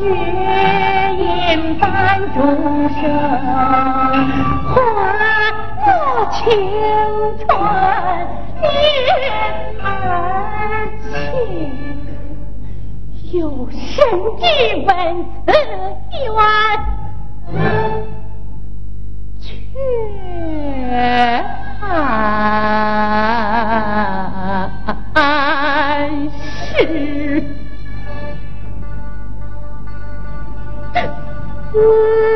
月影伴钟声，花作青春，念儿情。有生之文此一，却。是。Woo!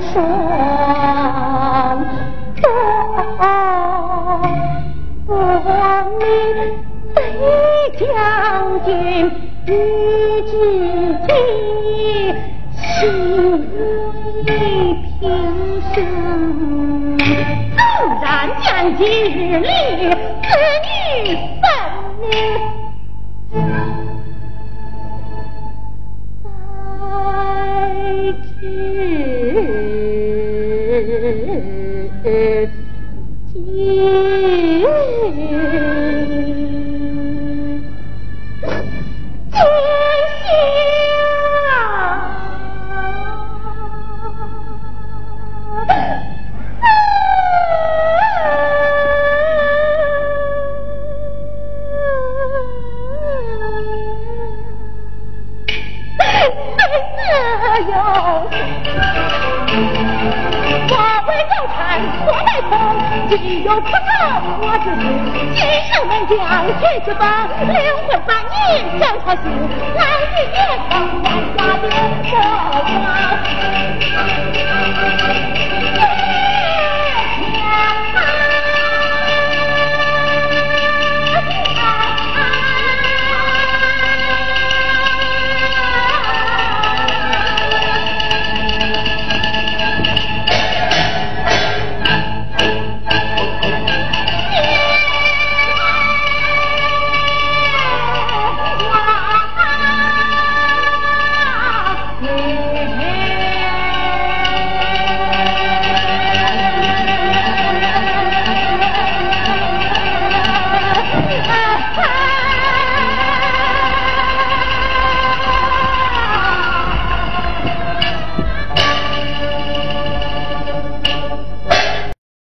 双不枉你对将军一句敬意，里平生纵然将今日里子女。here. 是你有不恼，我就是今生能将铁子帮灵魂把你整好心，来与。